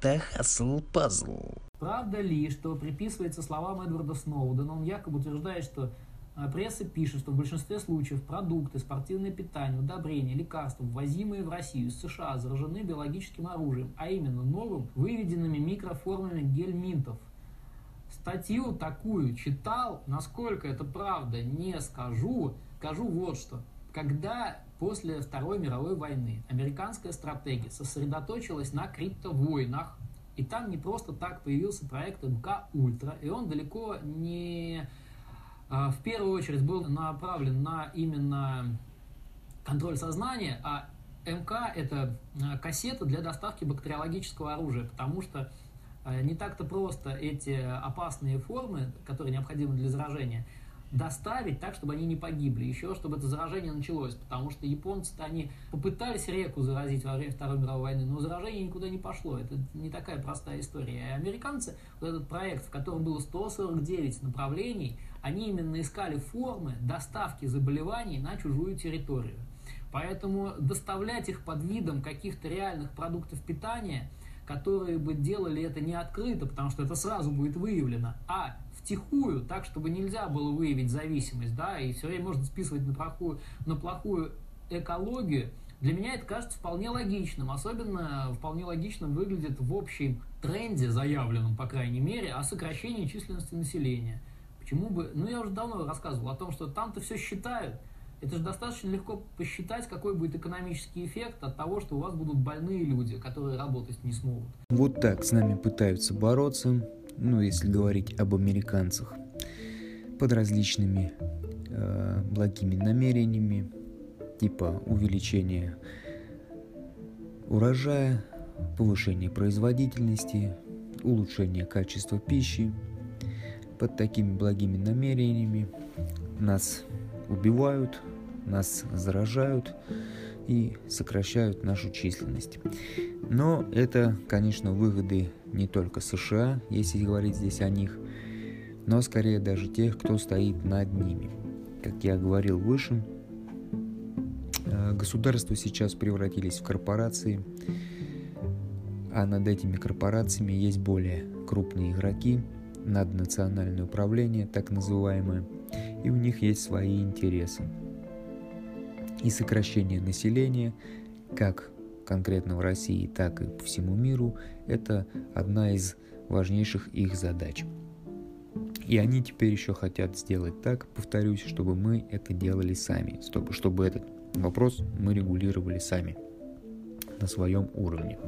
Это Хасл Пазл. Правда ли, что приписывается словам Эдварда Сноудена, он якобы утверждает, что а, Пресса пишет, что в большинстве случаев продукты, спортивное питание, удобрения, лекарства, ввозимые в Россию из США, заражены биологическим оружием, а именно новым, выведенными микроформами гельминтов. Статью такую читал, насколько это правда, не скажу. Скажу вот что. Когда после Второй мировой войны американская стратегия сосредоточилась на криптовойнах, и там не просто так появился проект МК Ультра, и он далеко не а, в первую очередь был направлен на именно контроль сознания, а МК – это а, кассета для доставки бактериологического оружия, потому что а, не так-то просто эти опасные формы, которые необходимы для заражения, доставить так, чтобы они не погибли, еще чтобы это заражение началось, потому что японцы-то они попытались реку заразить во время Второй мировой войны, но заражение никуда не пошло, это не такая простая история. И американцы, вот этот проект, в котором было 149 направлений, они именно искали формы доставки заболеваний на чужую территорию. Поэтому доставлять их под видом каких-то реальных продуктов питания, которые бы делали это не открыто, потому что это сразу будет выявлено, а втихую, так, чтобы нельзя было выявить зависимость, да, и все время можно списывать на плохую, на плохую экологию, для меня это кажется вполне логичным. Особенно вполне логичным выглядит в общем тренде, заявленном, по крайней мере, о сокращении численности населения. Почему бы... Ну, я уже давно рассказывал о том, что там-то все считают. Это же достаточно легко посчитать, какой будет экономический эффект от того, что у вас будут больные люди, которые работать не смогут. Вот так с нами пытаются бороться, ну, если говорить об американцах, под различными э, благими намерениями, типа увеличения урожая, повышения производительности, улучшения качества пищи, под такими благими намерениями нас убивают, нас заражают и сокращают нашу численность. Но это, конечно, выгоды не только США, если говорить здесь о них, но скорее даже тех, кто стоит над ними. Как я говорил выше, э, государства сейчас превратились в корпорации, а над этими корпорациями есть более крупные игроки – наднациональное управление, так называемое, и у них есть свои интересы. И сокращение населения, как конкретно в России, так и по всему миру, это одна из важнейших их задач. И они теперь еще хотят сделать так, повторюсь, чтобы мы это делали сами, чтобы, чтобы этот вопрос мы регулировали сами на своем уровне.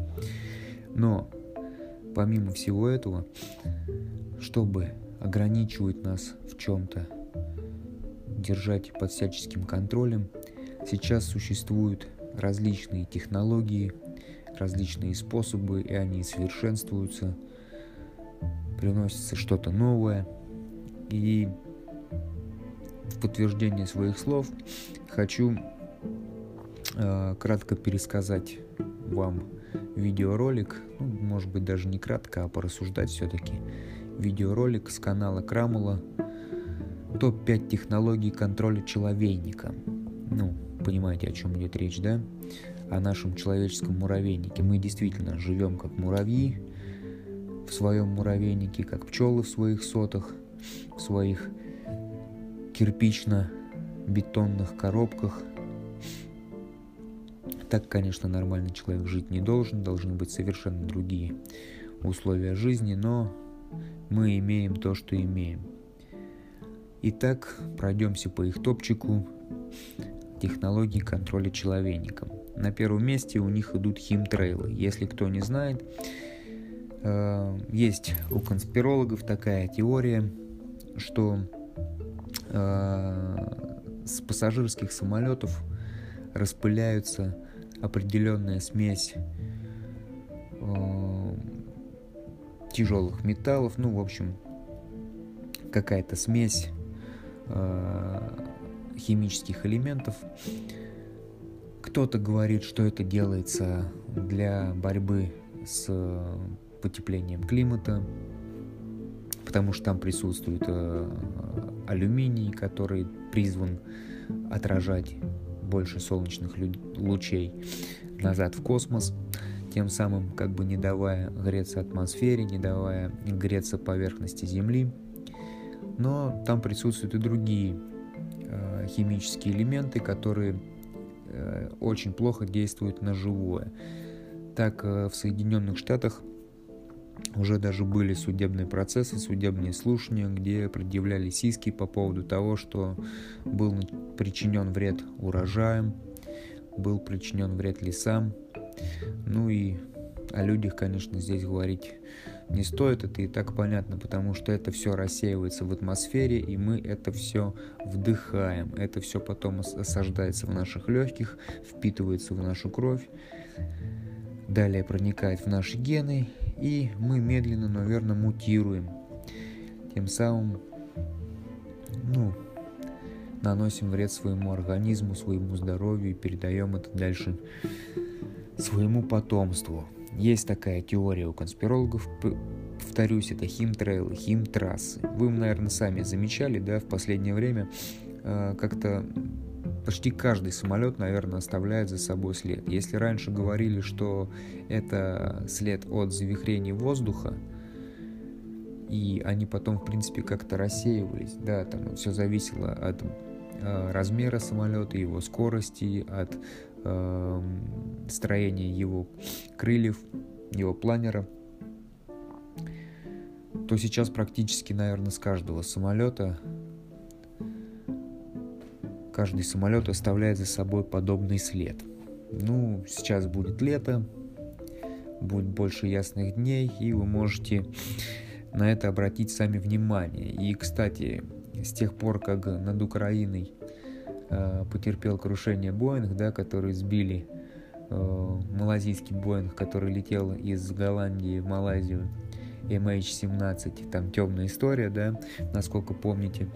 Но помимо всего этого, чтобы ограничивать нас в чем-то, держать под всяческим контролем, сейчас существуют различные технологии, различные способы, и они совершенствуются, приносится что-то новое. И в подтверждение своих слов хочу э, кратко пересказать вам видеоролик, ну, может быть даже не кратко, а порассуждать все-таки видеоролик с канала Крамула «Топ-5 технологий контроля человейника». Ну, понимаете, о чем идет речь, да? О нашем человеческом муравейнике. Мы действительно живем как муравьи в своем муравейнике, как пчелы в своих сотах, в своих кирпично-бетонных коробках. Так, конечно, нормальный человек жить не должен, должны быть совершенно другие условия жизни, но мы имеем то, что имеем. Итак, пройдемся по их топчику технологии контроля человейником. На первом месте у них идут химтрейлы. Если кто не знает, э, есть у конспирологов такая теория, что э, с пассажирских самолетов распыляются определенная смесь э, тяжелых металлов, ну, в общем, какая-то смесь химических элементов. Кто-то говорит, что это делается для борьбы с потеплением климата, потому что там присутствует э, алюминий, который призван отражать больше солнечных лучей назад в космос. тем самым как бы не давая греться атмосфере, не давая греться поверхности Земли. Но там присутствуют и другие э, химические элементы, которые э, очень плохо действуют на живое. Так э, в Соединенных Штатах уже даже были судебные процессы, судебные слушания, где предъявлялись иски по поводу того, что был причинен вред урожаям, был причинен вред лесам. Ну и о людях, конечно, здесь говорить не стоит, это и так понятно, потому что это все рассеивается в атмосфере, и мы это все вдыхаем. Это все потом осаждается в наших легких, впитывается в нашу кровь, далее проникает в наши гены, и мы медленно, но верно мутируем. Тем самым, ну, наносим вред своему организму, своему здоровью и передаем это дальше своему потомству. Есть такая теория у конспирологов, повторюсь, это химтрейлы, химтрассы. Вы, наверное, сами замечали, да, в последнее время э, как-то почти каждый самолет, наверное, оставляет за собой след. Если раньше говорили, что это след от завихрений воздуха, и они потом, в принципе, как-то рассеивались, да, там все зависело от э, размера самолета, его скорости, от э, строения его крыльев, его планера, то сейчас практически, наверное, с каждого самолета каждый самолет оставляет за собой подобный след. Ну, сейчас будет лето, будет больше ясных дней, и вы можете на это обратить сами внимание. И, кстати, с тех пор, как над Украиной потерпел крушение Боинг, да, который сбили э, малазийский Боинг, который летел из Голландии в Малайзию, MH17, там темная история, да, насколько помните.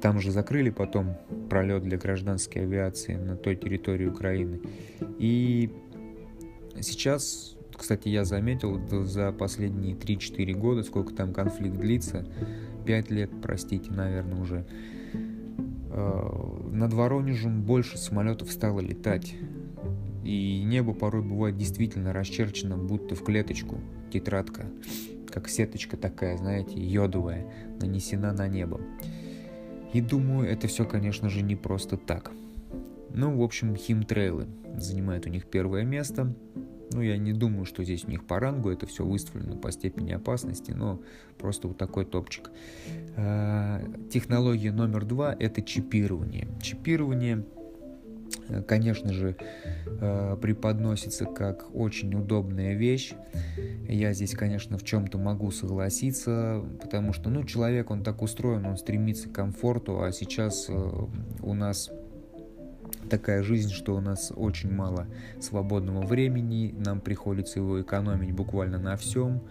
Там же закрыли потом пролет для гражданской авиации на той территории Украины. И сейчас, кстати, я заметил за последние 3-4 года, сколько там конфликт длится, 5 лет, простите, наверное, уже, э, над Воронежем больше самолетов стало летать. И небо порой бывает действительно расчерчено, будто в клеточку, тетрадка, как сеточка такая, знаете, йодовая, нанесена на небо. И думаю, это все, конечно же, не просто так. Ну, в общем, химтрейлы занимают у них первое место. Ну, я не думаю, что здесь у них по рангу это все выставлено по степени опасности, но просто вот такой топчик. А, технология номер два – это чипирование. Чипирование – конечно же, э, преподносится как очень удобная вещь. Я здесь, конечно, в чем-то могу согласиться, потому что, ну, человек, он так устроен, он стремится к комфорту, а сейчас э, у нас такая жизнь, что у нас очень мало свободного времени, нам приходится его экономить буквально на всем,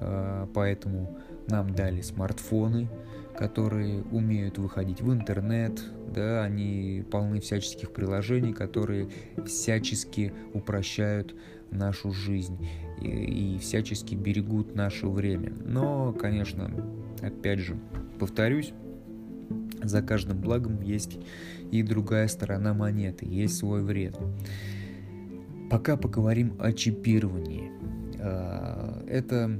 э, поэтому нам дали смартфоны, которые умеют выходить в интернет, да, они полны всяческих приложений, которые всячески упрощают нашу жизнь и, и всячески берегут наше время. Но, конечно, опять же, повторюсь, за каждым благом есть и другая сторона монеты, есть свой вред. Пока поговорим о чипировании. А, эта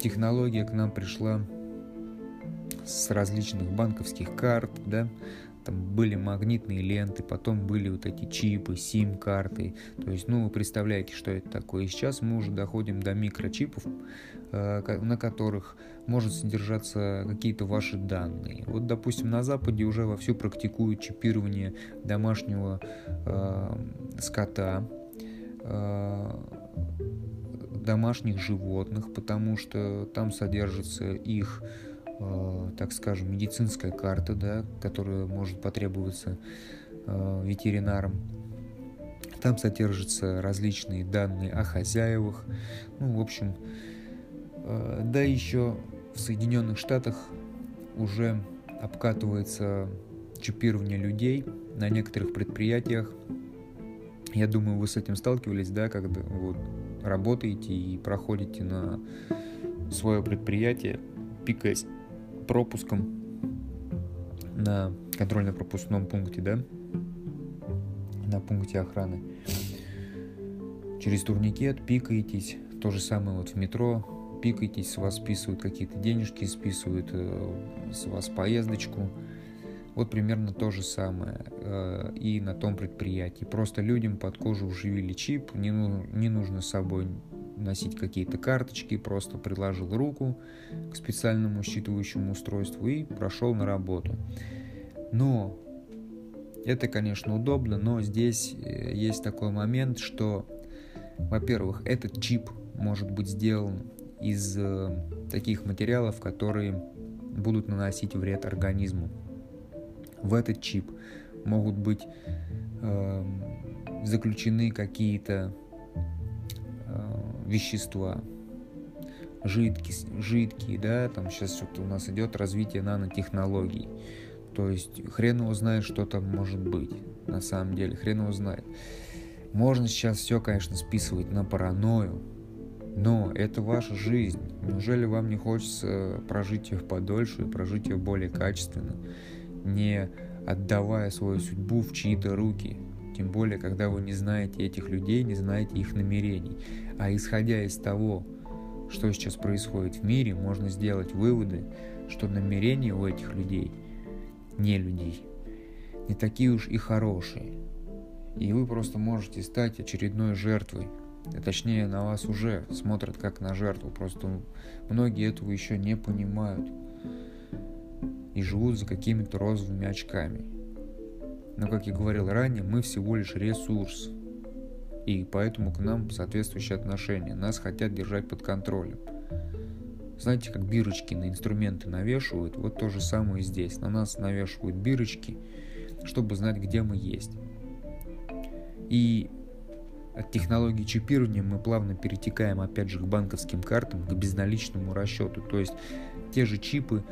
технология к нам пришла с различных банковских карт, да, там были магнитные ленты, потом были вот эти чипы, сим-карты. То есть, ну, вы представляете, что это такое. И сейчас мы уже доходим до микрочипов, э, на которых может содержаться какие-то ваши данные. Вот, допустим, на Западе уже вовсю практикуют чипирование домашнего э, скота, э, домашних животных, потому что там содержится их Э, так скажем, медицинская карта, да, которая может потребоваться э, ветеринарам. Там содержатся различные данные о хозяевах. Ну, в общем, э, да еще в Соединенных Штатах уже обкатывается чипирование людей на некоторых предприятиях. Я думаю, вы с этим сталкивались, да, когда вот работаете и проходите на свое предприятие, пикаясь пропуском на контрольно-пропускном пункте, да, на пункте охраны. через турникет пикаетесь, то же самое вот в метро, пикаетесь, с вас списывают какие-то денежки, списывают э, с вас поездочку. Вот примерно то же самое э, и на том предприятии. Просто людям под кожу вживили чип, не, ну, не нужно с собой носить какие-то карточки, просто приложил руку к специальному считывающему устройству и прошел на работу. Но это, конечно, удобно, но здесь э, есть такой момент, что, во-первых, этот чип может быть сделан из э, таких материалов, которые будут наносить вред организму. В этот чип могут быть э, заключены какие-то э, вещества, жидкие, жидкие, да, там сейчас вот у нас идет развитие нанотехнологий. То есть хрен его знает, что там может быть. На самом деле, хрен его знает. Можно сейчас все, конечно, списывать на паранойю, но это ваша жизнь. Неужели вам не хочется прожить ее подольше и прожить ее более качественно, не отдавая свою судьбу в чьи-то руки? Тем более, когда вы не знаете этих людей, не знаете их намерений. А исходя из того, что сейчас происходит в мире, можно сделать выводы, что намерения у этих людей, не людей, не такие уж и хорошие. И вы просто можете стать очередной жертвой точнее на вас уже смотрят как на жертву, просто многие этого еще не понимают и живут за какими-то розовыми очками. Но, как я говорил ранее, мы всего лишь ресурс, и поэтому к нам соответствующее отношение. Нас хотят держать под контролем. Знаете, как бирочки на инструменты навешивают, вот то же самое и здесь. На нас навешивают бирочки, чтобы знать, где мы есть. И от технологии чипирования мы плавно перетекаем опять же к банковским картам, к безналичному расчету. То есть те же чипы,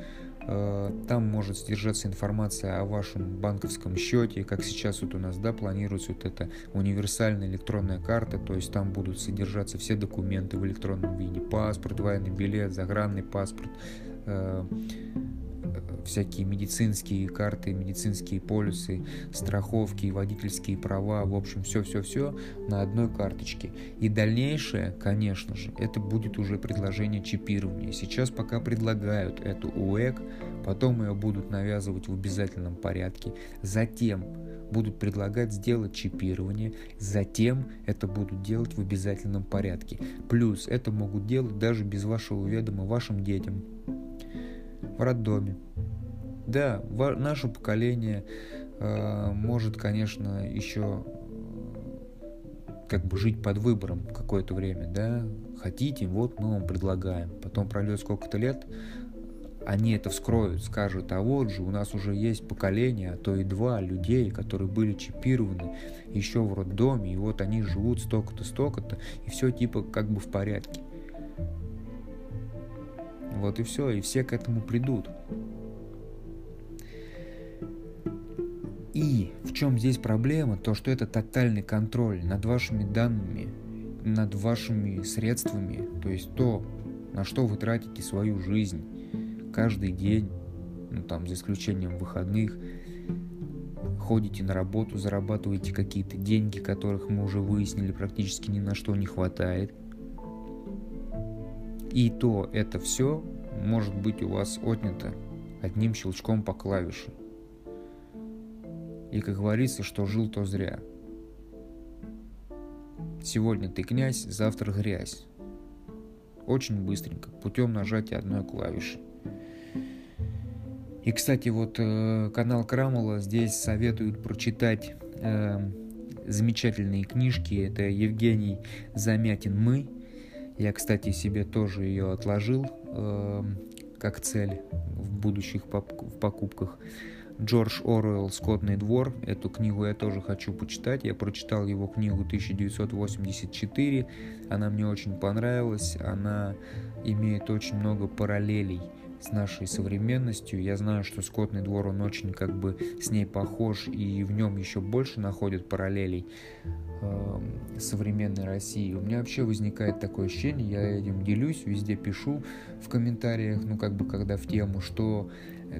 э, там может содержаться информация о вашем банковском счете, как сейчас вот у нас да, планируется вот эта универсальная электронная карта, то есть там будут содержаться все документы в электронном виде, паспорт, военный билет, загранный паспорт, э, всякие медицинские карты, медицинские полюсы, страховки, водительские права, в общем, все-все-все на одной карточке. И дальнейшее, конечно же, это будет уже предложение чипирования. Сейчас пока предлагают эту УЭК, потом ее будут навязывать в обязательном порядке, затем будут предлагать сделать чипирование, затем это будут делать в обязательном порядке. Плюс это могут делать даже без вашего ведома вашим детям в роддоме. Да, наше поколение э, может, конечно, еще как бы жить под выбором какое-то время, да, хотите, вот мы вам предлагаем. Потом пройдет сколько-то лет, они это вскроют, скажут, а вот же у нас уже есть поколение, а то и два людей, которые были чипированы еще в роддоме, и вот они живут столько-то, столько-то, и все типа как бы в порядке. Вот и все, и все к этому придут. И в чем здесь проблема? То, что это тотальный контроль над вашими данными, над вашими средствами, то есть то, на что вы тратите свою жизнь каждый день, ну там за исключением выходных, ходите на работу, зарабатываете какие-то деньги, которых мы уже выяснили практически ни на что не хватает. И то это все может быть у вас отнято одним щелчком по клавише. И, как говорится, что жил, то зря. Сегодня ты князь, завтра грязь. Очень быстренько, путем нажатия одной клавиши. И, кстати, вот э, канал Крамола здесь советуют прочитать э, замечательные книжки. Это Евгений Замятин «Мы». Я, кстати, себе тоже ее отложил э, как цель в будущих покупках. Джордж Оруэлл «Скотный двор». Эту книгу я тоже хочу почитать. Я прочитал его книгу 1984. Она мне очень понравилась. Она имеет очень много параллелей с нашей современностью. Я знаю, что «Скотный двор», он очень как бы с ней похож, и в нем еще больше находят параллелей э, современной России. У меня вообще возникает такое ощущение, я этим делюсь, везде пишу в комментариях, ну как бы когда в тему, что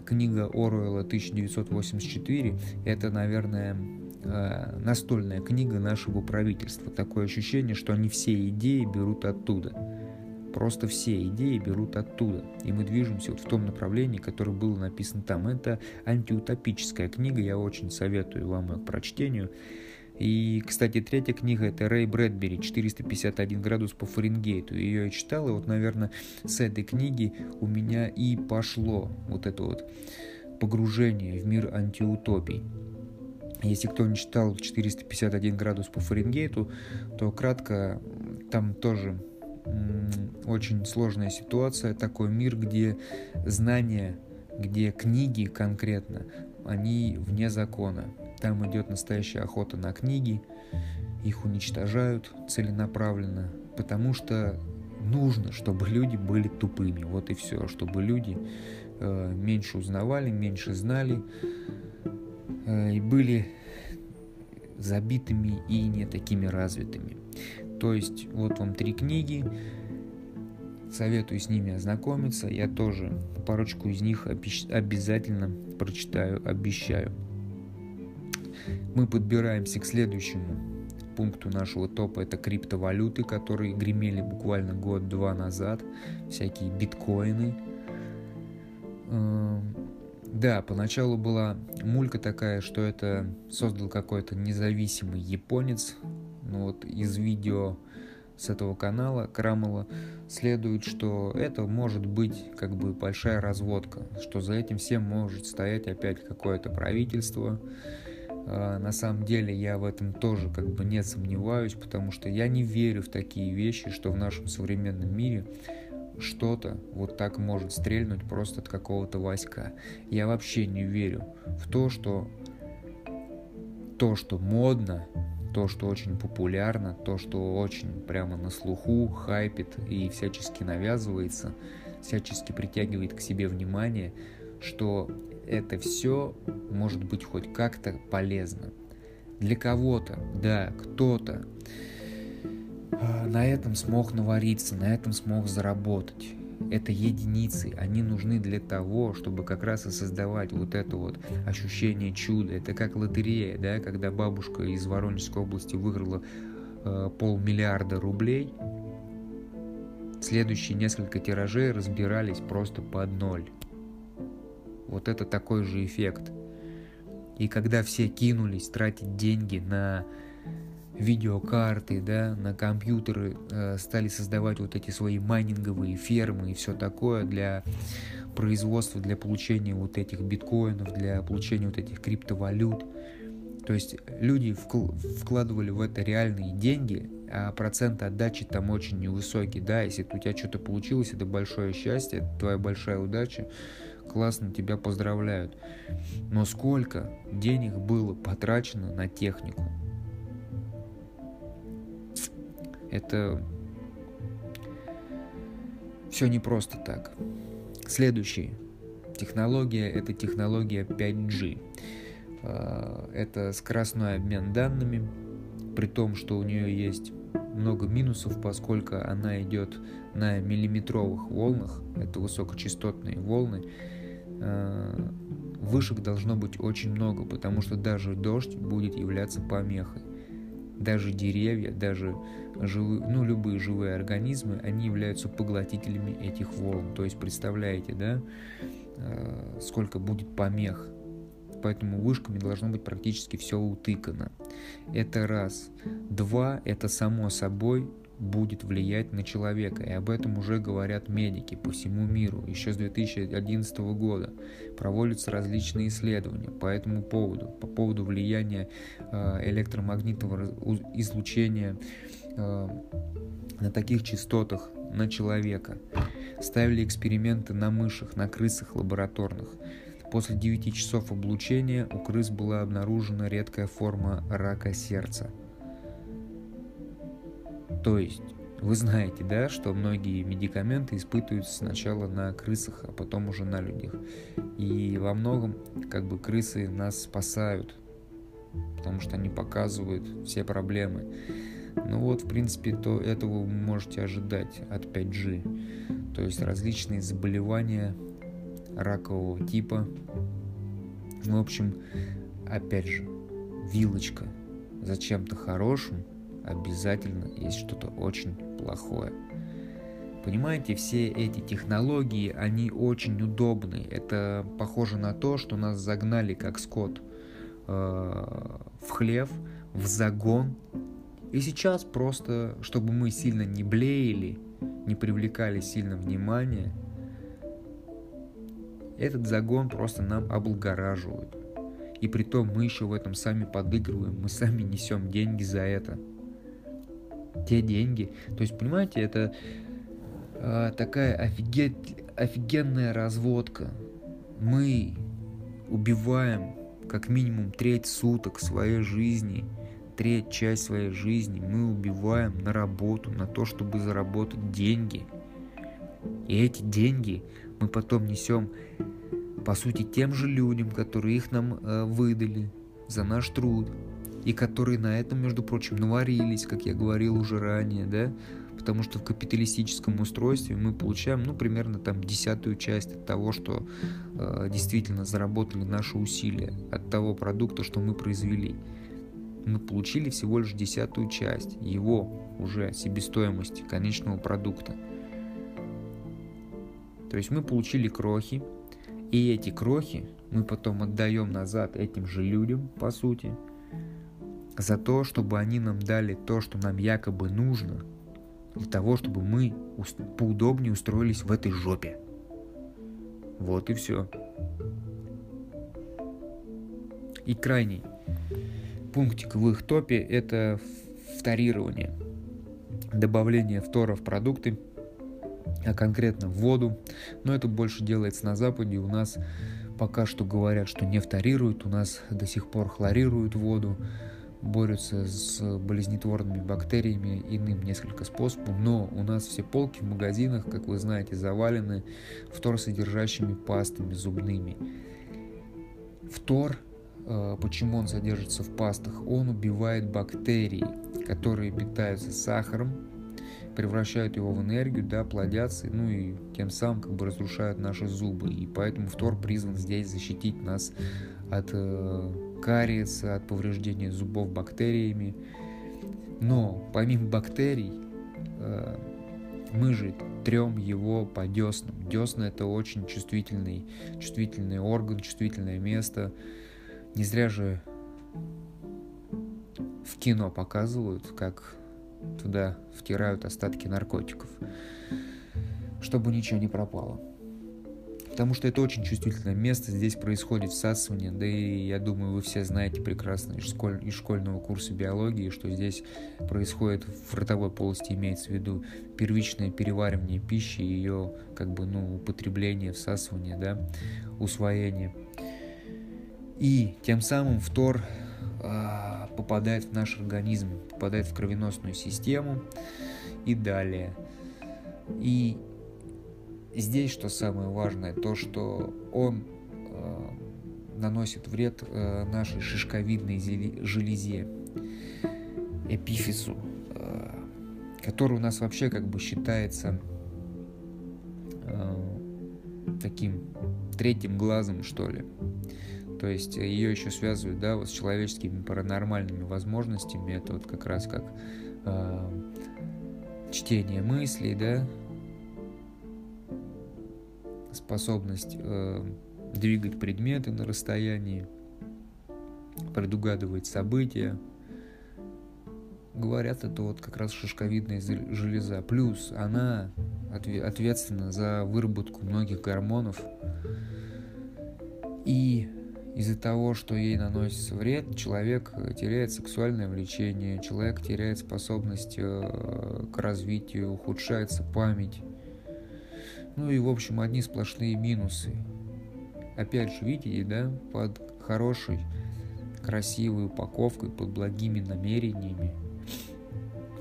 книга Оруэлла 1984 это, наверное, э, настольная книга нашего правительства. Такое ощущение, что они все идеи берут оттуда. Просто все идеи берут оттуда. И мы движемся вот в том направлении, которое было написано там. Это антиутопическая книга, я очень советую вам ее к прочтению. И, кстати, третья книга это Рэй Брэдбери «451 градус по Фаренгейту». Ее я читал, и вот, наверное, с этой книги у меня и пошло вот это вот погружение в мир антиутопий. Если кто не читал 451 градус по Фаренгейту, то кратко там тоже очень сложная ситуация, такой мир, где знания, где книги конкретно, они вне закона. Там идет настоящая охота на книги, их уничтожают целенаправленно, потому что нужно, чтобы люди были тупыми. Вот и все, чтобы люди э, меньше узнавали, меньше знали э, и были забитыми и не такими развитыми. То есть вот вам три книги, советую с ними ознакомиться. Я тоже парочку из них обязательно прочитаю, обещаю мы подбираемся к следующему пункту нашего топа. Это криптовалюты, которые гремели буквально год-два назад. Всякие биткоины. Эм, да, поначалу была мулька такая, что это создал какой-то независимый японец. Но вот из видео с этого канала Крамола следует, что это может быть как бы большая разводка, что за этим всем может стоять опять какое-то правительство, а, на самом деле я в этом тоже как бы не сомневаюсь, потому что я не верю в такие вещи, что в нашем современном мире что-то вот так может стрельнуть просто от какого-то войска. Я вообще не верю в то, что то, что модно, то, что очень популярно, то, что очень прямо на слуху, хайпит и всячески навязывается, всячески притягивает к себе внимание, что это все может быть хоть как-то полезно. Для кого-то, да, кто-то а, на этом смог навариться, на этом смог заработать. Это единицы, они нужны для того, чтобы как раз и создавать вот это вот ощущение чуда. Это как лотерея, да, когда бабушка из Воронежской области выиграла э, полмиллиарда рублей, следующие несколько тиражей разбирались просто под ноль. Вот это такой же эффект. И когда все кинулись тратить деньги на видеокарты, да, на компьютеры, э, стали создавать вот эти свои майнинговые фермы и все такое для производства, для получения вот этих биткоинов, для получения вот этих криптовалют. То есть люди вкладывали в это реальные деньги, а процент отдачи там очень невысокий, да, если у тебя что-то получилось, это большое счастье, это твоя большая удача, классно тебя поздравляют. Но сколько денег было потрачено на технику? Это все не просто так. Следующая технология – это технология 5G. А, это скоростной обмен данными, при том, что у нее есть много минусов, поскольку она идет на миллиметровых волнах, это высокочастотные волны, Э, вышек должно быть очень много, потому что даже дождь будет являться помехой. Даже деревья, даже живые, ну, любые живые организмы, они являются поглотителями этих волн. То есть представляете, да, э, сколько будет помех. Поэтому вышками должно быть практически все утыкано. Это раз. Два, это само собой будет влиять на человека, и об этом уже говорят медики по всему миру. Еще с 2011 года проводятся различные исследования по этому поводу, по поводу влияния э, электромагнитного излучения э, на таких частотах на человека. Ставили эксперименты на мышах, на крысах лабораторных. После 9 часов облучения у крыс была обнаружена редкая форма рака сердца – то есть вы знаете, да, что многие медикаменты испытываются сначала на крысах, а потом уже на людях. И во многом как бы крысы нас спасают, потому что они показывают все проблемы. Ну вот, в принципе, то этого вы можете ожидать от 5G. То есть различные заболевания ракового типа. В общем, опять же, вилочка за чем-то хорошим, обязательно есть что-то очень плохое. Понимаете, все эти технологии, они очень удобны. Это похоже на то, что нас загнали как скот э, в хлев, в загон. И сейчас просто, чтобы мы сильно не блеяли, не привлекали сильно внимания, этот загон просто нам облагораживают. И при том мы еще в этом сами подыгрываем, мы сами несем деньги за это. Те деньги. То есть, понимаете, это э, такая офиген... офигенная разводка. Мы убиваем как минимум треть суток своей жизни, треть часть своей жизни мы убиваем на работу, на то, чтобы заработать деньги. И эти деньги мы потом несем, по сути, тем же людям, которые их нам э, выдали за наш труд, и которые на этом, между прочим, наварились, как я говорил уже ранее, да, потому что в капиталистическом устройстве мы получаем, ну, примерно там десятую часть от того, что э, действительно заработали наши усилия, от того продукта, что мы произвели. Мы получили всего лишь десятую часть его уже себестоимости конечного продукта. То есть мы получили крохи, и эти крохи мы потом отдаем назад этим же людям, по сути, за то, чтобы они нам дали то, что нам якобы нужно, для того, чтобы мы поудобнее устроились в этой жопе. Вот и все. И крайний пунктик в их топе это вторирование. Добавление фтора в продукты, а конкретно в воду. Но это больше делается на Западе. У нас пока что говорят, что не фторируют. У нас до сих пор хлорируют воду борются с болезнетворными бактериями иным несколько способом, но у нас все полки в магазинах, как вы знаете, завалены фторсодержащими пастами зубными. Фтор, э, почему он содержится в пастах? Он убивает бактерии, которые питаются сахаром, превращают его в энергию, да, плодятся, ну и тем самым как бы разрушают наши зубы. И поэтому фтор призван здесь защитить нас от э, кариеса, от повреждения зубов бактериями. Но помимо бактерий, э, мы же трем его по деснам. Десна это очень чувствительный, чувствительный орган, чувствительное место. Не зря же в кино показывают, как туда втирают остатки наркотиков, чтобы ничего не пропало потому что это очень чувствительное место, здесь происходит всасывание, да и я думаю, вы все знаете прекрасно из, школь, из школьного курса биологии, что здесь происходит в ротовой полости, имеется в виду первичное переваривание пищи, ее как бы, ну, употребление, всасывание, да, усвоение. И тем самым фтор а, попадает в наш организм, попадает в кровеносную систему и далее. И здесь, что самое важное, то, что он э, наносит вред э, нашей шишковидной железе, эпифизу, э, который у нас вообще как бы считается э, таким третьим глазом, что ли. То есть ее еще связывают, да, вот с человеческими паранормальными возможностями. Это вот как раз как э, чтение мыслей, да, способность э, двигать предметы на расстоянии, предугадывать события. Говорят, это вот как раз шишковидная железа. Плюс она ответственна за выработку многих гормонов. И из-за того, что ей наносится вред, человек теряет сексуальное влечение, человек теряет способность э, к развитию, ухудшается память, ну и, в общем, одни сплошные минусы. Опять же, видите, да, под хорошей, красивой упаковкой, под благими намерениями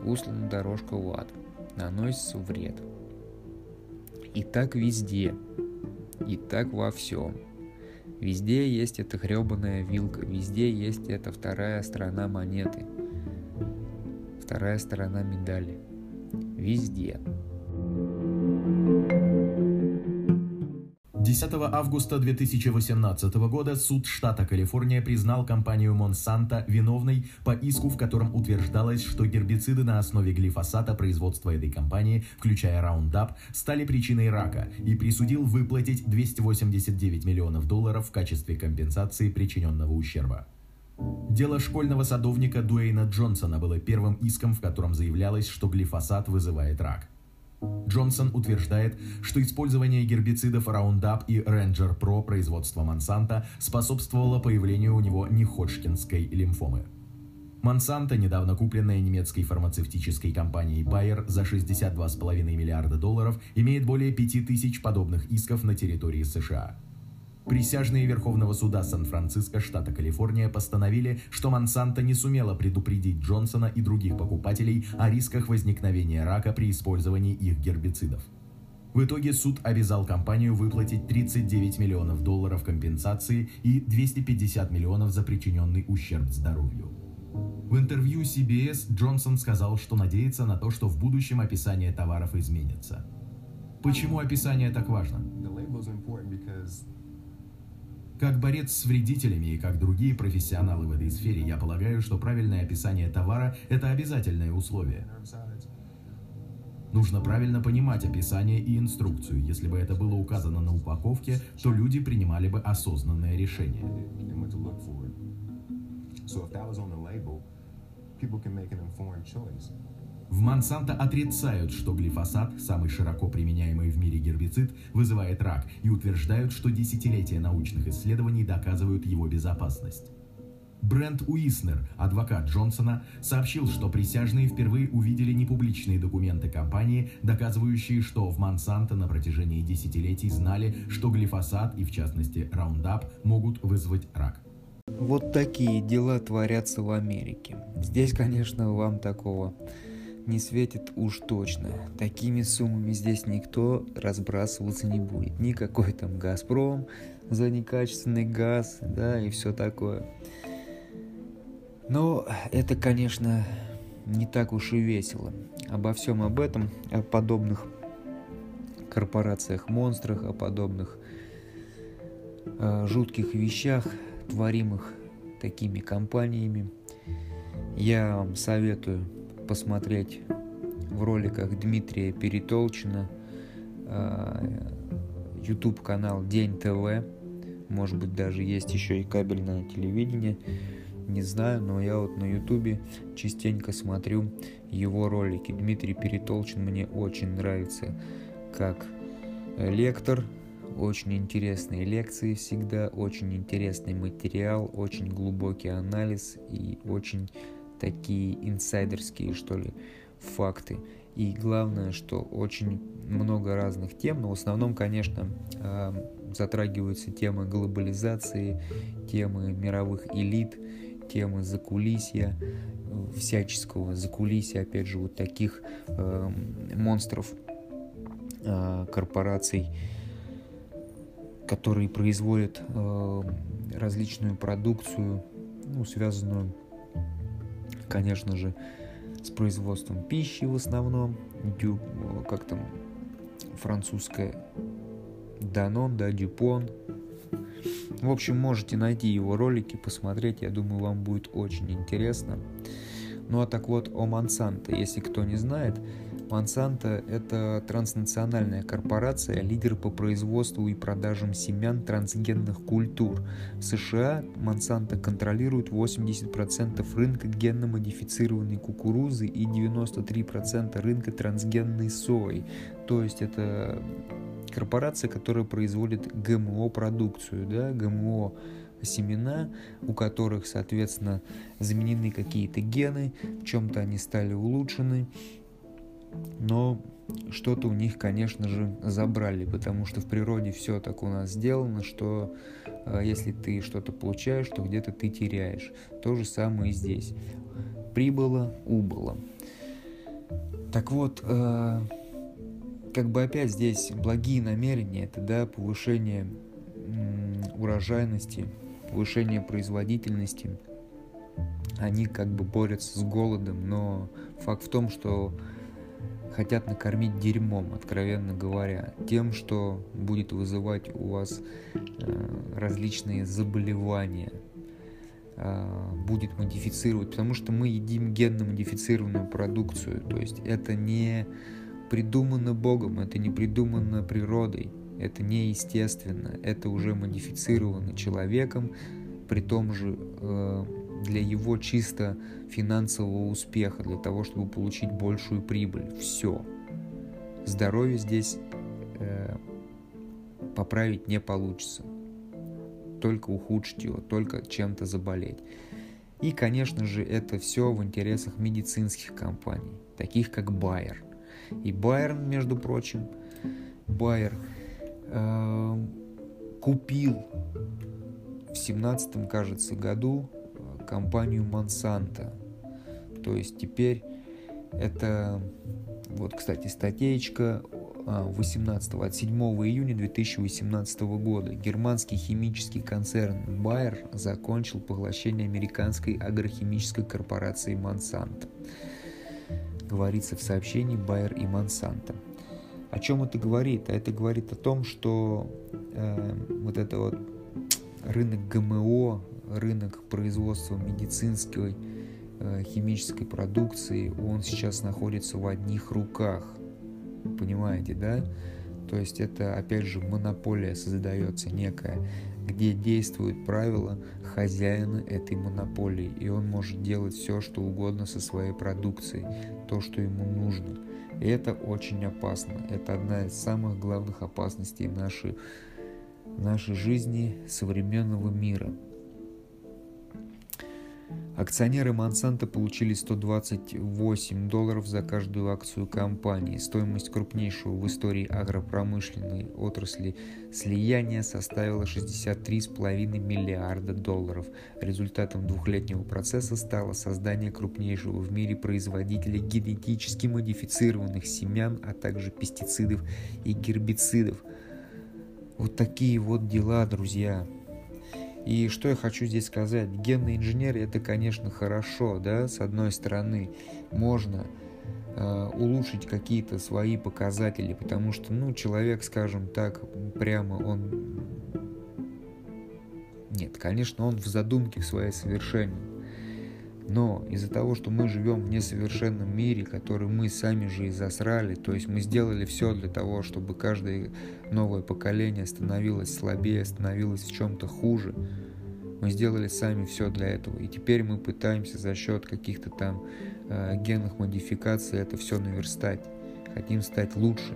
услана дорожка в ад. Наносится вред. И так везде. И так во всем. Везде есть эта гребаная вилка, везде есть эта вторая сторона монеты, вторая сторона медали. Везде. 10 августа 2018 года суд штата Калифорния признал компанию Monsanto виновной по иску, в котором утверждалось, что гербициды на основе глифосата производства этой компании, включая Roundup, стали причиной рака и присудил выплатить 289 миллионов долларов в качестве компенсации причиненного ущерба. Дело школьного садовника Дуэйна Джонсона было первым иском, в котором заявлялось, что глифосат вызывает рак – Джонсон утверждает, что использование гербицидов Roundup и Ranger Pro производства Монсанто способствовало появлению у него неходжкинской лимфомы. Монсанто, недавно купленная немецкой фармацевтической компанией Bayer за 62,5 миллиарда долларов, имеет более 5000 подобных исков на территории США. Присяжные Верховного суда Сан-Франциско, штата Калифорния, постановили, что Монсанто не сумела предупредить Джонсона и других покупателей о рисках возникновения рака при использовании их гербицидов. В итоге суд обязал компанию выплатить 39 миллионов долларов компенсации и 250 миллионов за причиненный ущерб здоровью. В интервью CBS Джонсон сказал, что надеется на то, что в будущем описание товаров изменится. Почему описание так важно? Как борец с вредителями и как другие профессионалы в этой сфере, я полагаю, что правильное описание товара – это обязательное условие. Нужно правильно понимать описание и инструкцию. Если бы это было указано на упаковке, то люди принимали бы осознанное решение. people can make an informed choice. В Монсанто отрицают, что глифосат, самый широко применяемый в мире гербицид, вызывает рак и утверждают, что десятилетия научных исследований доказывают его безопасность. Брент Уиснер, адвокат Джонсона, сообщил, что присяжные впервые увидели непубличные документы компании, доказывающие, что в Монсанто на протяжении десятилетий знали, что глифосат и, в частности, Roundup могут вызвать рак. Вот такие дела творятся в Америке. Здесь, конечно, вам такого не светит уж точно. Такими суммами здесь никто разбрасываться не будет. Никакой там Газпром за некачественный газ, да, и все такое. Но это, конечно, не так уж и весело. Обо всем об этом, о подобных корпорациях-монстрах, о подобных э, жутких вещах, творимых такими компаниями, я вам советую посмотреть в роликах Дмитрия Перетолчина, YouTube канал День ТВ, может быть даже есть еще и кабельное телевидение, не знаю, но я вот на ютубе частенько смотрю его ролики. Дмитрий Перетолчин мне очень нравится как лектор, очень интересные лекции всегда, очень интересный материал, очень глубокий анализ и очень такие инсайдерские, что ли, факты. И главное, что очень много разных тем, но в основном, конечно, а, затрагиваются темы глобализации, темы мировых элит, темы закулисья, всяческого закулисья, опять же, вот таких э, монстров э, корпораций, которые производят э, различную продукцию, ну, связанную конечно же, с производством пищи в основном, дю, как там французская Данон, да, Дюпон. В общем, можете найти его ролики, посмотреть, я думаю, вам будет очень интересно. Ну а так вот о Монсанто, если кто не знает, Monsanto – это транснациональная корпорация, лидер по производству и продажам семян трансгенных культур. В США Monsanto контролирует 80% рынка генно-модифицированной кукурузы и 93% рынка трансгенной сои. То есть это корпорация, которая производит ГМО-продукцию, да, ГМО семена, у которых, соответственно, заменены какие-то гены, в чем-то они стали улучшены, но что-то у них, конечно же, забрали, потому что в природе все так у нас сделано, что э, если ты что-то получаешь, то где-то ты теряешь. То же самое и здесь. Прибыло, убыло. Так вот, э, как бы опять здесь благие намерения, это да, повышение урожайности, повышение производительности, они как бы борются с голодом, но факт в том, что хотят накормить дерьмом, откровенно говоря, тем, что будет вызывать у вас э, различные заболевания, э, будет модифицировать, потому что мы едим генно модифицированную продукцию, то есть это не придумано Богом, это не придумано природой, это неестественно, это уже модифицировано человеком, при том же э, для его чисто финансового успеха, для того, чтобы получить большую прибыль. Все. Здоровье здесь э, поправить не получится. Только ухудшить его, только чем-то заболеть. И, конечно же, это все в интересах медицинских компаний, таких как Bayer. И Bayer, между прочим, Bayer э, купил в семнадцатом, кажется, году компанию Monsanto. То есть теперь это, вот, кстати, статейка 18 от 7 июня 2018 года германский химический концерн Bayer закончил поглощение американской агрохимической корпорации Monsanto. Говорится в сообщении Bayer и Monsanto. О чем это говорит? А это говорит о том, что э, вот это вот рынок ГМО, рынок производства медицинской э, химической продукции, он сейчас находится в одних руках. Понимаете, да? То есть это, опять же, монополия создается некая, где действуют правила хозяина этой монополии, и он может делать все, что угодно со своей продукцией, то, что ему нужно. И это очень опасно. Это одна из самых главных опасностей нашей, нашей жизни современного мира – Акционеры Монсанто получили 128 долларов за каждую акцию компании. Стоимость крупнейшего в истории агропромышленной отрасли слияния составила 63,5 миллиарда долларов. Результатом двухлетнего процесса стало создание крупнейшего в мире производителя генетически модифицированных семян, а также пестицидов и гербицидов. Вот такие вот дела, друзья. И что я хочу здесь сказать? Генная инженерия это, конечно, хорошо, да, с одной стороны, можно э, улучшить какие-то свои показатели, потому что, ну, человек, скажем так, прямо он... Нет, конечно, он в задумке в своей совершенен. Но из-за того, что мы живем в несовершенном мире, который мы сами же и засрали, то есть мы сделали все для того, чтобы каждое новое поколение становилось слабее, становилось в чем-то хуже. Мы сделали сами все для этого. И теперь мы пытаемся за счет каких-то там э, генных модификаций это все наверстать. Хотим стать лучше.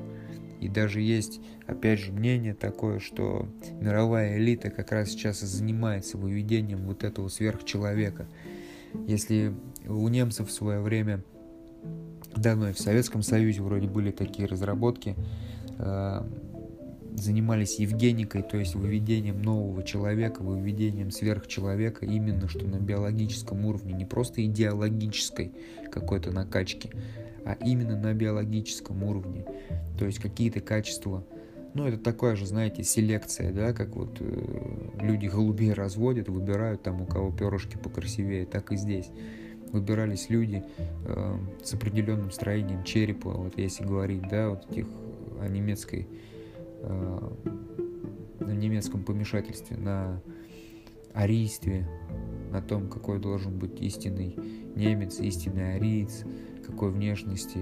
И даже есть, опять же, мнение такое, что мировая элита как раз сейчас и занимается выведением вот этого сверхчеловека – если у немцев в свое время, да, ну и в Советском Союзе вроде были такие разработки, э, занимались евгеникой, то есть выведением нового человека, выведением сверхчеловека именно что на биологическом уровне, не просто идеологической какой-то накачки, а именно на биологическом уровне. То есть какие-то качества ну, это такая же, знаете, селекция, да, как вот э, люди голубей разводят, выбирают там, у кого перышки покрасивее, так и здесь. Выбирались люди э, с определенным строением черепа, вот если говорить, да, вот этих о немецкой, э, на немецком помешательстве, на арийстве, на том, какой должен быть истинный немец, истинный ариец, какой внешности,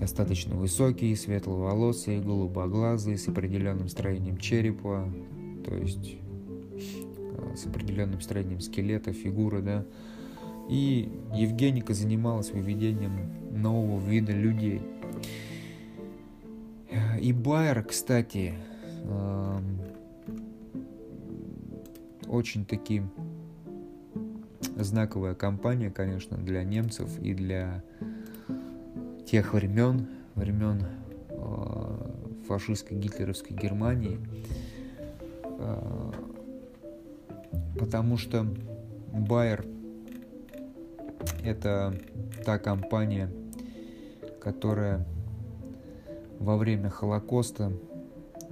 достаточно высокие, светловолосые, голубоглазые, с определенным строением черепа, то есть э, с определенным строением скелета, фигуры, да. И Евгеника занималась выведением нового вида людей. И Байер, кстати, эм, очень таки знаковая компания, конечно, для немцев и для тех времен, времен э, фашистской гитлеровской Германии, э, потому что Байер это та компания, которая во время Холокоста,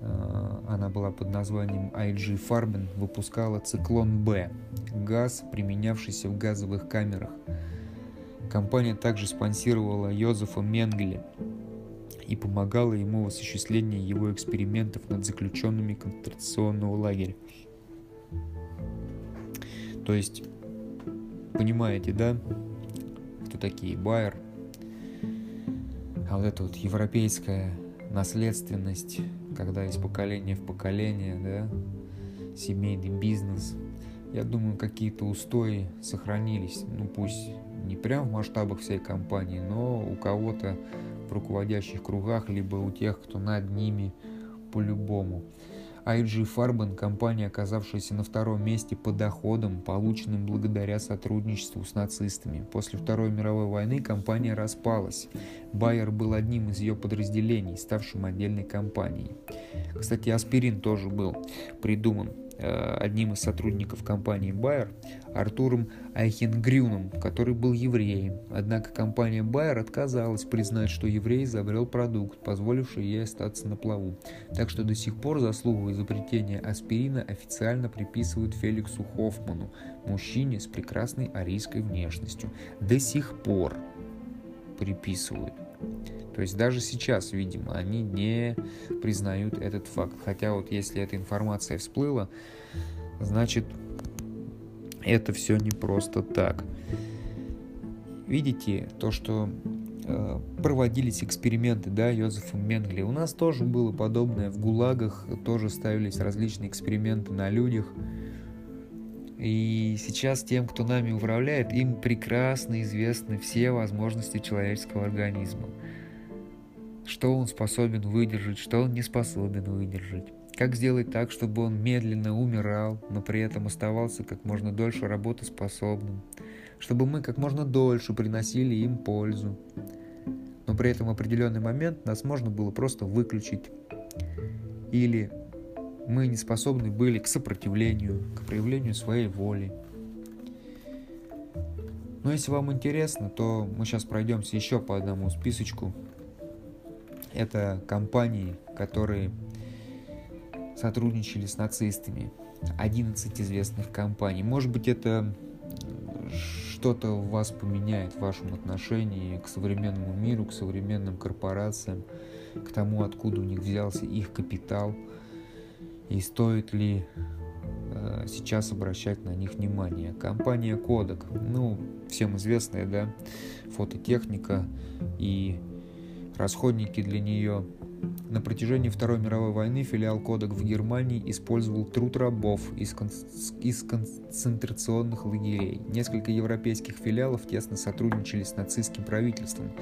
э, она была под названием IG Farben, выпускала циклон Б, газ, применявшийся в газовых камерах Компания также спонсировала Йозефа Менгеля и помогала ему в осуществлении его экспериментов над заключенными концентрационного лагеря. То есть, понимаете, да, кто такие Байер, а вот эта вот европейская наследственность, когда из поколения в поколение, да, семейный бизнес, я думаю, какие-то устои сохранились, ну пусть не прям в масштабах всей компании, но у кого-то в руководящих кругах, либо у тех, кто над ними по-любому. IG Farben – компания, оказавшаяся на втором месте по доходам, полученным благодаря сотрудничеству с нацистами. После Второй мировой войны компания распалась. Байер был одним из ее подразделений, ставшим отдельной компанией. Кстати, аспирин тоже был придуман одним из сотрудников компании Bayer, Артуром Айхенгрюном, который был евреем. Однако компания Bayer отказалась признать, что еврей изобрел продукт, позволивший ей остаться на плаву. Так что до сих пор заслугу изобретения аспирина официально приписывают Феликсу Хоффману, мужчине с прекрасной арийской внешностью. До сих пор приписывают. То есть даже сейчас, видимо, они не признают этот факт. Хотя вот если эта информация всплыла, значит это все не просто так. Видите, то, что э, проводились эксперименты, да, Йозефом Менгли. У нас тоже было подобное в ГУЛАГах, тоже ставились различные эксперименты на людях. И сейчас тем, кто нами управляет, им прекрасно известны все возможности человеческого организма что он способен выдержать, что он не способен выдержать. Как сделать так, чтобы он медленно умирал, но при этом оставался как можно дольше работоспособным, чтобы мы как можно дольше приносили им пользу. Но при этом в определенный момент нас можно было просто выключить. Или мы не способны были к сопротивлению, к проявлению своей воли. Но если вам интересно, то мы сейчас пройдемся еще по одному списочку это компании, которые сотрудничали с нацистами. 11 известных компаний. Может быть, это что-то в вас поменяет в вашем отношении к современному миру, к современным корпорациям, к тому, откуда у них взялся их капитал, и стоит ли э, сейчас обращать на них внимание. Компания Kodak, ну, всем известная, да, фототехника и расходники для нее. На протяжении Второй мировой войны филиал Кодек в Германии использовал труд рабов из, кон... из концентрационных лагерей. Несколько европейских филиалов тесно сотрудничали с нацистским правительством.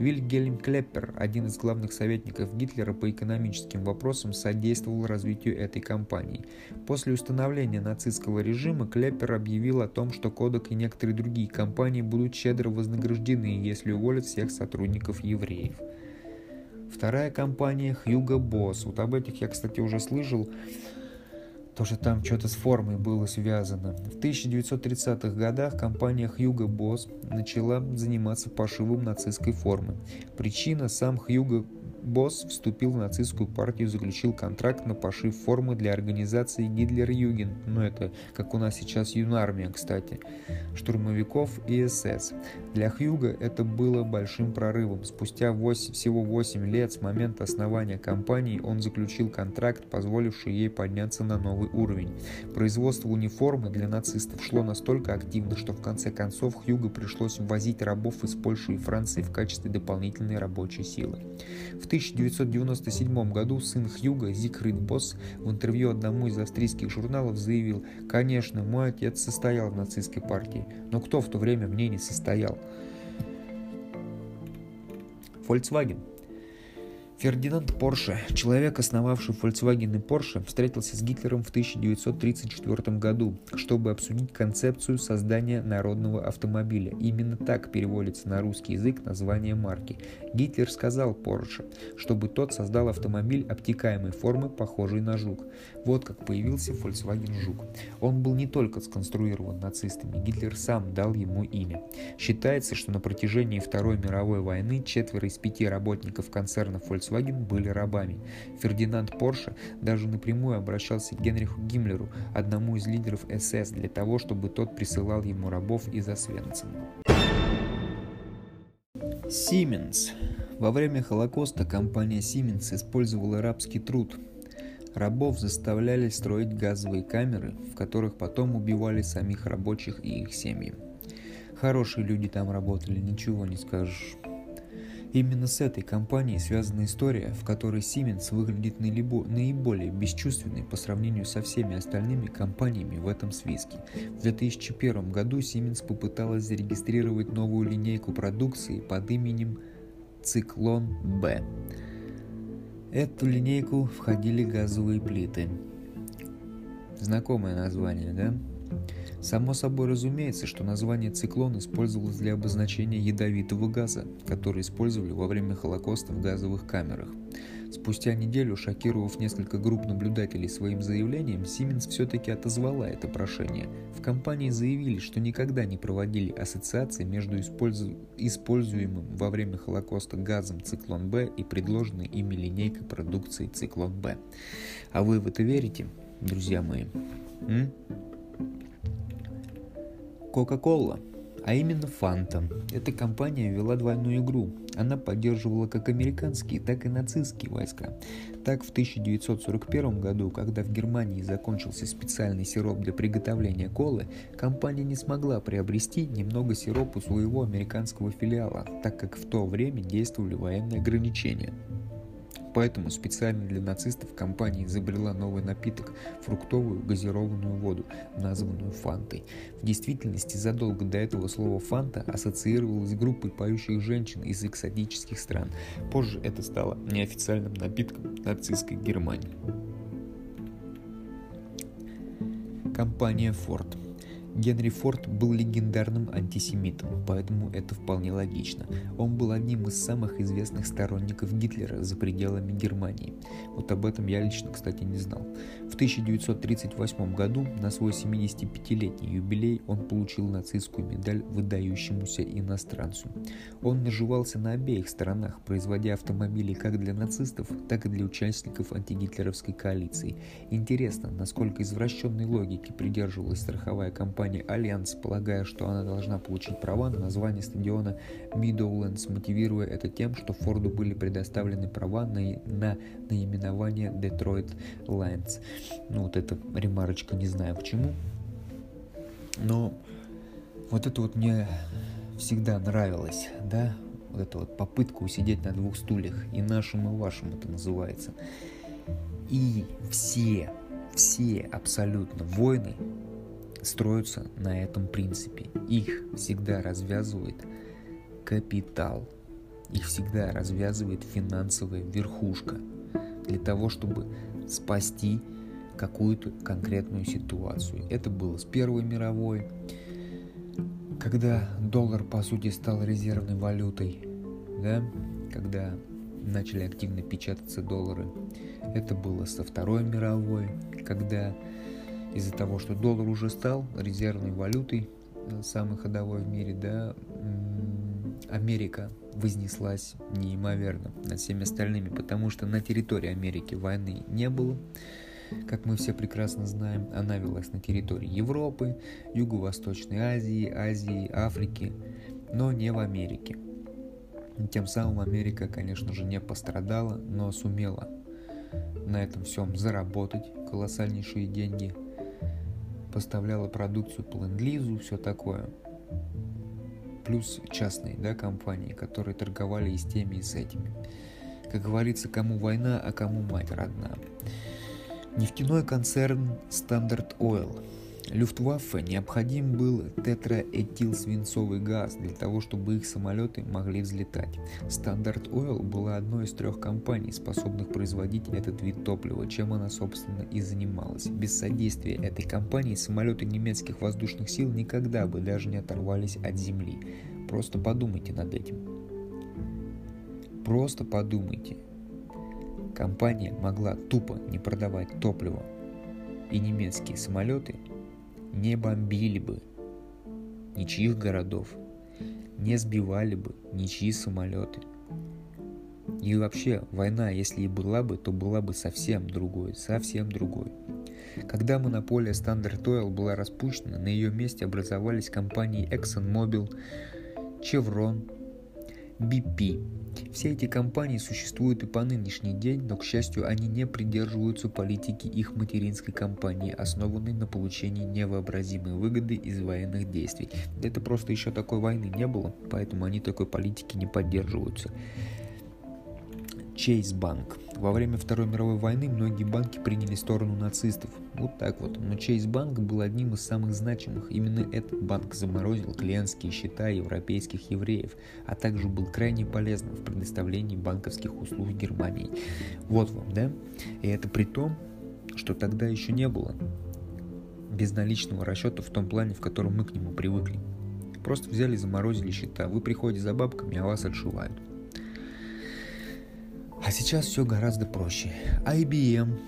Вильгельм Клеппер, один из главных советников Гитлера по экономическим вопросам, содействовал развитию этой компании. После установления нацистского режима Клеппер объявил о том, что Кодек и некоторые другие компании будут щедро вознаграждены, если уволят всех сотрудников евреев. Вторая компания Hugo Boss. Вот об этих я, кстати, уже слышал. Тоже там что-то с формой было связано. В 1930-х годах компания Hugo Boss начала заниматься пошивом нацистской формы. Причина сам Hugo Босс вступил в нацистскую партию и заключил контракт на пошив формы для организации Гитлер-Юген, ну это как у нас сейчас юнармия, кстати, штурмовиков и СС. Для Хьюга это было большим прорывом. Спустя 8, всего 8 лет с момента основания компании он заключил контракт, позволивший ей подняться на новый уровень. Производство униформы для нацистов шло настолько активно, что в конце концов Хьюга пришлось ввозить рабов из Польши и Франции в качестве дополнительной рабочей силы. В 1997 году сын Хьюга, Зигфрид Босс, в интервью одному из австрийских журналов заявил «Конечно, мой отец состоял в нацистской партии, но кто в то время в ней не состоял?» Volkswagen – Фердинанд Порше, человек, основавший Volkswagen и Porsche, встретился с Гитлером в 1934 году, чтобы обсудить концепцию создания народного автомобиля. Именно так переводится на русский язык название марки. Гитлер сказал Порше, чтобы тот создал автомобиль обтекаемой формы, похожий на жук. Вот как появился Volkswagen Жук. Он был не только сконструирован нацистами, Гитлер сам дал ему имя. Считается, что на протяжении Второй мировой войны четверо из пяти работников концерна Volkswagen Volkswagen были рабами. Фердинанд Порше даже напрямую обращался к Генриху Гиммлеру, одному из лидеров СС, для того, чтобы тот присылал ему рабов из Освенцима. Siemens. Во время Холокоста компания Siemens использовала рабский труд. Рабов заставляли строить газовые камеры, в которых потом убивали самих рабочих и их семьи. Хорошие люди там работали, ничего не скажешь. Именно с этой компанией связана история, в которой Siemens выглядит наиболее бесчувственной по сравнению со всеми остальными компаниями в этом списке. В 2001 году Siemens попыталась зарегистрировать новую линейку продукции под именем Циклон Б. Эту линейку входили газовые плиты. Знакомое название, да? Само собой разумеется, что название «циклон» использовалось для обозначения ядовитого газа, который использовали во время Холокоста в газовых камерах. Спустя неделю, шокировав несколько групп наблюдателей своим заявлением, Siemens все-таки отозвала это прошение. В компании заявили, что никогда не проводили ассоциации между использу... используемым во время Холокоста газом «Циклон Б» и предложенной ими линейкой продукции «Циклон Б». А вы в это верите, друзья мои? М? Coca-Cola, а именно Fanta. Эта компания вела двойную игру. Она поддерживала как американские, так и нацистские войска. Так, в 1941 году, когда в Германии закончился специальный сироп для приготовления колы, компания не смогла приобрести немного сиропа своего американского филиала, так как в то время действовали военные ограничения. Поэтому специально для нацистов компания изобрела новый напиток – фруктовую газированную воду, названную фантой. В действительности задолго до этого слово «фанта» ассоциировалось с группой поющих женщин из экзотических стран. Позже это стало неофициальным напитком нацистской Германии. Компания Ford – Генри Форд был легендарным антисемитом, поэтому это вполне логично. Он был одним из самых известных сторонников Гитлера за пределами Германии. Вот об этом я лично, кстати, не знал. В 1938 году на свой 75-летний юбилей он получил нацистскую медаль выдающемуся иностранцу. Он наживался на обеих сторонах, производя автомобили как для нацистов, так и для участников антигитлеровской коалиции. Интересно, насколько извращенной логики придерживалась страховая компания компания Allianz, полагая, что она должна получить права на название стадиона Meadowlands, мотивируя это тем, что Форду были предоставлены права на, на наименование Detroit Lions. Ну вот эта ремарочка не знаю к чему, но вот это вот мне всегда нравилось, да, вот эта вот попытка усидеть на двух стульях, и нашим, и вашим это называется. И все, все абсолютно войны строятся на этом принципе. Их всегда развязывает капитал. Их всегда развязывает финансовая верхушка для того, чтобы спасти какую-то конкретную ситуацию. Это было с Первой мировой, когда доллар, по сути, стал резервной валютой, да, когда начали активно печататься доллары. Это было со Второй мировой, когда из-за того, что доллар уже стал резервной валютой, э, самой ходовой в мире, да, Америка вознеслась неимоверно над всеми остальными, потому что на территории Америки войны не было. Как мы все прекрасно знаем, она велась на территории Европы, Юго-Восточной Азии, Азии, Африки, но не в Америке. Тем самым Америка, конечно же, не пострадала, но сумела на этом всем заработать колоссальнейшие деньги – поставляла продукцию по ленд-лизу, все такое. Плюс частные да, компании, которые торговали и с теми, и с этими. Как говорится, кому война, а кому мать родна. Нефтяной концерн Standard Oil – Люфтваффе необходим был тетраэтилсвинцовый газ для того, чтобы их самолеты могли взлетать. Стандарт Oil была одной из трех компаний, способных производить этот вид топлива, чем она, собственно, и занималась. Без содействия этой компании самолеты немецких воздушных сил никогда бы даже не оторвались от земли. Просто подумайте над этим. Просто подумайте. Компания могла тупо не продавать топливо, и немецкие самолеты не бомбили бы ничьих городов, не сбивали бы ничьи самолеты. И вообще, война, если и была бы, то была бы совсем другой, совсем другой. Когда монополия Standard Oil была распущена, на ее месте образовались компании ExxonMobil, Chevron, BP. Все эти компании существуют и по нынешний день, но, к счастью, они не придерживаются политики их материнской компании, основанной на получении невообразимой выгоды из военных действий. Это просто еще такой войны не было, поэтому они такой политики не поддерживаются. Чейз Банк. Во время Второй мировой войны многие банки приняли сторону нацистов. Вот так вот. Но Чейз Банк был одним из самых значимых. Именно этот банк заморозил клиентские счета европейских евреев, а также был крайне полезным в предоставлении банковских услуг Германии. Вот вам, да? И это при том, что тогда еще не было безналичного расчета в том плане, в котором мы к нему привыкли. Просто взяли, заморозили счета. Вы приходите за бабками, а вас отшивают. А сейчас все гораздо проще. IBM.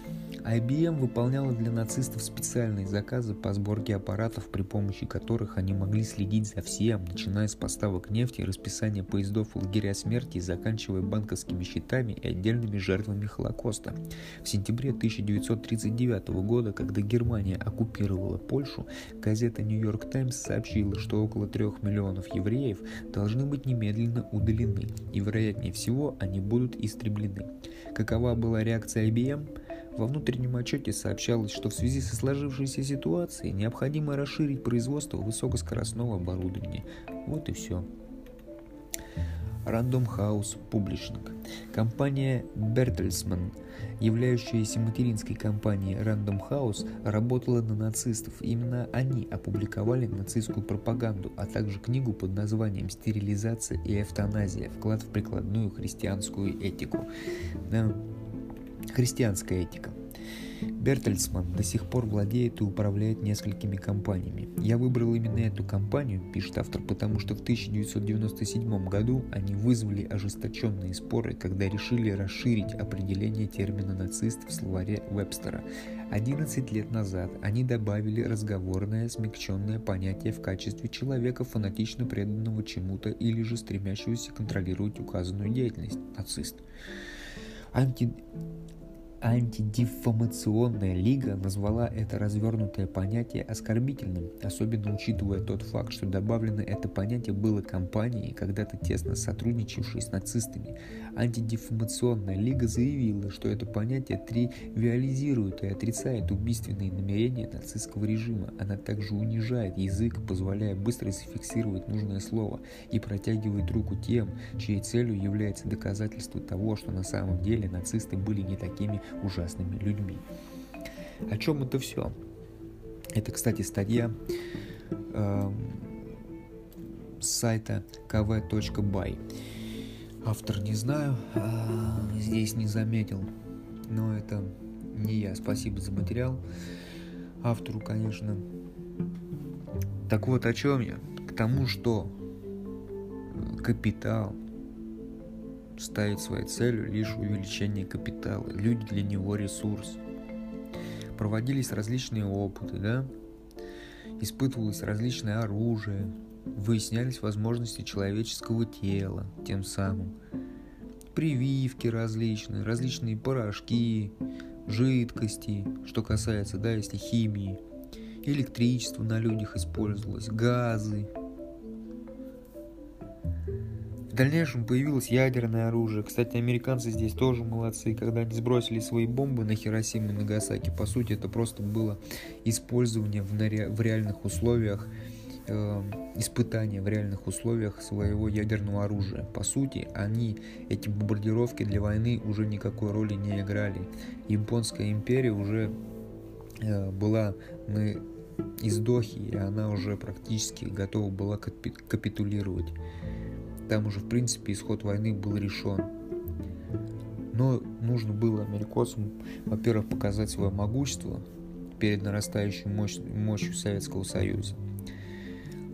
IBM выполняла для нацистов специальные заказы по сборке аппаратов, при помощи которых они могли следить за всем, начиная с поставок нефти, расписания поездов в лагеря смерти, заканчивая банковскими счетами и отдельными жертвами Холокоста. В сентябре 1939 года, когда Германия оккупировала Польшу, газета «Нью-Йорк Таймс» сообщила, что около трех миллионов евреев должны быть немедленно удалены, и вероятнее всего они будут истреблены. Какова была реакция IBM? Во внутреннем отчете сообщалось, что в связи со сложившейся ситуацией необходимо расширить производство высокоскоростного оборудования. Вот и все. Random House Publishing. Компания Bertelsmann, являющаяся материнской компанией Random House, работала на нацистов. Именно они опубликовали нацистскую пропаганду, а также книгу под названием «Стерилизация и эвтаназия. Вклад в прикладную христианскую этику». Христианская этика. Бертельсман до сих пор владеет и управляет несколькими компаниями. Я выбрал именно эту компанию, пишет автор, потому что в 1997 году они вызвали ожесточенные споры, когда решили расширить определение термина нацист в словаре Вебстера. 11 лет назад они добавили разговорное смягченное понятие в качестве человека, фанатично преданного чему-то или же стремящегося контролировать указанную деятельность – нацист. Анти Антидефамационная лига назвала это развернутое понятие оскорбительным, особенно учитывая тот факт, что добавлено это понятие было компанией, когда-то тесно сотрудничавшей с нацистами. Антидефамационная лига заявила, что это понятие тривиализирует и отрицает убийственные намерения нацистского режима. Она также унижает язык, позволяя быстро зафиксировать нужное слово и протягивает руку тем, чьей целью является доказательство того, что на самом деле нацисты были не такими ужасными людьми. О чем это все? Это, кстати, статья э, с сайта kv.by. Автор не знаю, э, здесь не заметил, но это не я. Спасибо за материал. Автору, конечно. Так вот, о чем я? К тому, что капитал ставит своей целью лишь увеличение капитала. Люди для него ресурс. Проводились различные опыты, да? Испытывалось различное оружие, выяснялись возможности человеческого тела, тем самым. Прививки различные, различные порошки, жидкости, что касается, да, если химии. Электричество на людях использовалось, газы, в дальнейшем появилось ядерное оружие. Кстати, американцы здесь тоже молодцы. Когда они сбросили свои бомбы на Хиросиму и Нагасаки, по сути, это просто было использование в, в реальных условиях, э, испытание в реальных условиях своего ядерного оружия. По сути, они, эти бомбардировки для войны уже никакой роли не играли. Японская империя уже э, была на издохе, и она уже практически готова была капитулировать. Там уже, в принципе, исход войны был решен. Но нужно было америкосам, во-первых, показать свое могущество перед нарастающей мощь, мощью Советского Союза.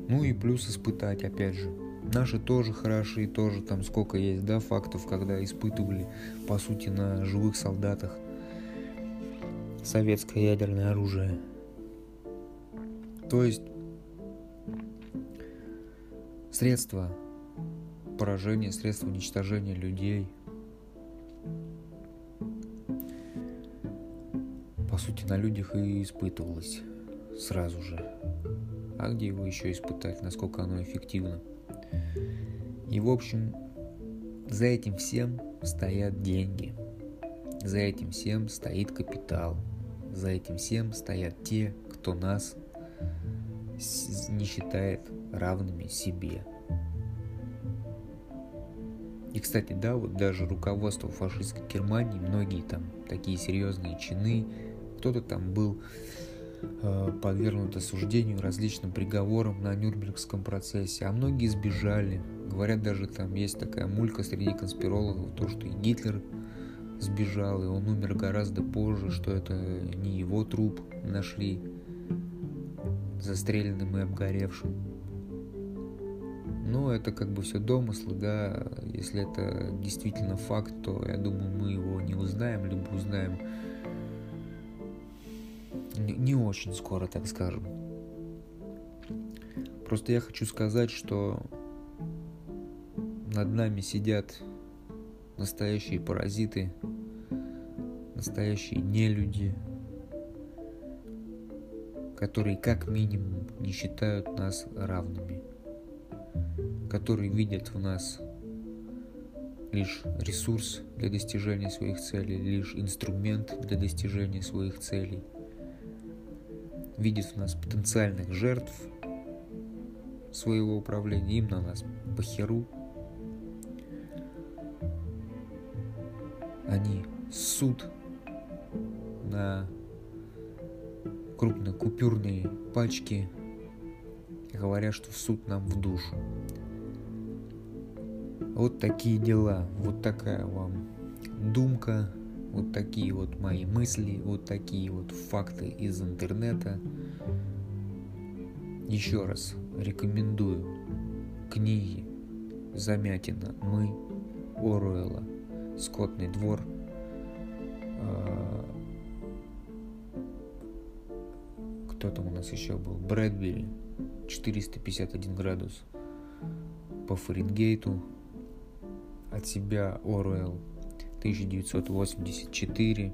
Ну и плюс испытать, опять же. Наши тоже хороши, тоже там сколько есть, да, фактов, когда испытывали, по сути, на живых солдатах советское ядерное оружие. То есть средства поражение, средство уничтожения людей. По сути, на людях и испытывалось сразу же. А где его еще испытать, насколько оно эффективно? И, в общем, За этим всем стоят деньги. За этим всем стоит капитал. За этим всем стоят те, кто нас не считает равными себе. И, кстати, да, вот даже руководство фашистской Германии, многие там такие серьезные чины, кто-то там был э, подвергнут осуждению различным приговорам на Нюрнбергском процессе, а многие сбежали. Говорят, даже там есть такая мулька среди конспирологов, то, что и Гитлер сбежал, и он умер гораздо позже, что это не его труп нашли застреленным и обгоревшим. Но это как бы все домыслы, да, если это действительно факт, то я думаю, мы его не узнаем, либо узнаем не, не очень скоро, так скажем. Просто я хочу сказать, что над нами сидят настоящие паразиты, настоящие нелюди, которые как минимум не считают нас равными, которые видят в нас лишь ресурс для достижения своих целей, лишь инструмент для достижения своих целей, видят в нас потенциальных жертв своего управления, им на нас похеру. Они суд на крупнокупюрные пачки, говоря, что в суд нам в душу. Вот такие дела, вот такая вам думка, вот такие вот мои мысли, вот такие вот факты из интернета. Еще раз рекомендую книги Замятина «Мы» Оруэлла «Скотный двор», а, кто там у нас еще был, Брэдбери, 451 градус по Фаренгейту, от себя Оруэлл, 1984,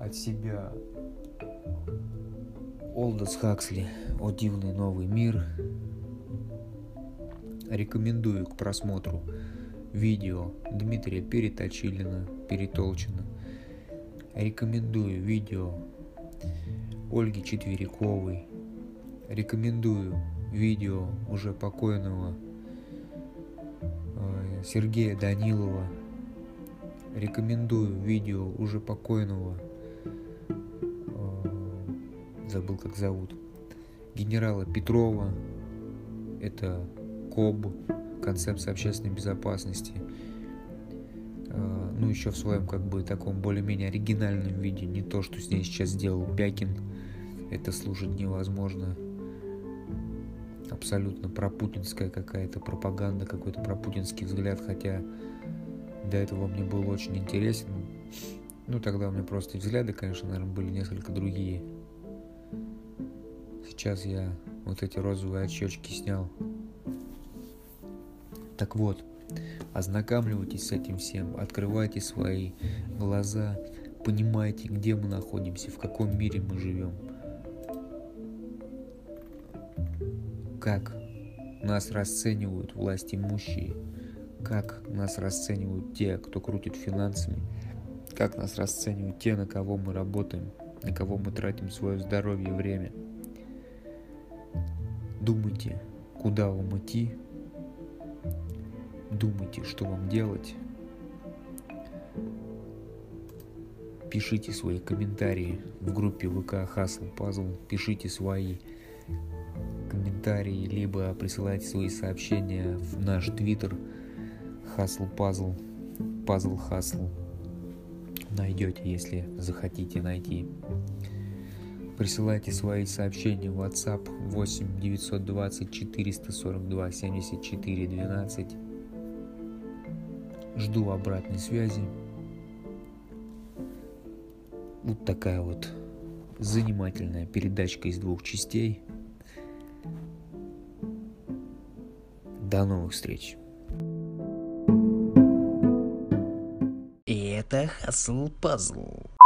от себя Олдос Хаксли «О дивный новый мир». Рекомендую к просмотру видео Дмитрия Переточилина, Перетолчина. Рекомендую видео Ольги Четвериковой. Рекомендую видео уже покойного э, Сергея Данилова. Рекомендую видео уже покойного, э, забыл как зовут, генерала Петрова. Это КОБ, концепция общественной безопасности – Э, ну, еще в своем, как бы, таком более-менее оригинальном виде, не то, что с ней сейчас сделал Бякин, это слушать невозможно. Абсолютно пропутинская какая-то пропаганда, какой-то пропутинский взгляд, хотя до этого мне был очень интересен. Ну, тогда у меня просто взгляды, конечно, наверное, были несколько другие. Сейчас я вот эти розовые очечки снял. Так вот, Ознакомливайтесь с этим всем, открывайте свои глаза, понимайте, где мы находимся, в каком мире мы живем. Как нас расценивают власть имущие, как нас расценивают те, кто крутит финансами, как нас расценивают те, на кого мы работаем, на кого мы тратим свое здоровье и время. Думайте, куда вам идти, думайте, что вам делать. Пишите свои комментарии в группе ВК Хасл Пазл. Пишите свои комментарии, либо присылайте свои сообщения в наш твиттер Хасл Пазл, Пазл Хасл. Найдете, если захотите найти. Присылайте свои сообщения в WhatsApp 8 920 442 74 12 Жду обратной связи. Вот такая вот занимательная передачка из двух частей. До новых встреч. И это Хасл Пазл.